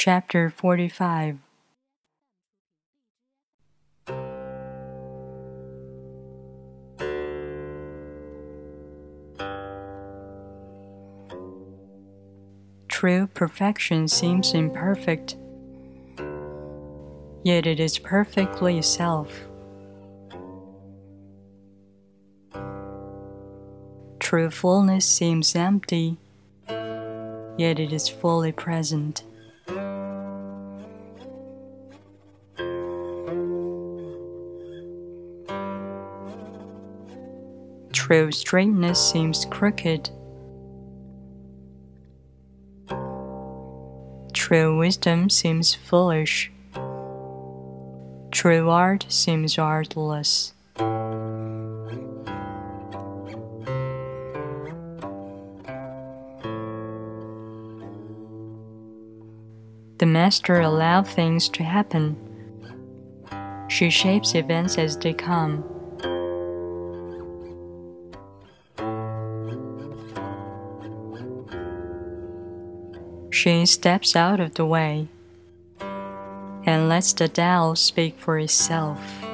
Chapter 45 True perfection seems imperfect, yet it is perfectly self. True fullness seems empty, yet it is fully present. True straightness seems crooked. True wisdom seems foolish. True art seems artless. The Master allows things to happen. She shapes events as they come. She steps out of the way and lets the Tao speak for itself.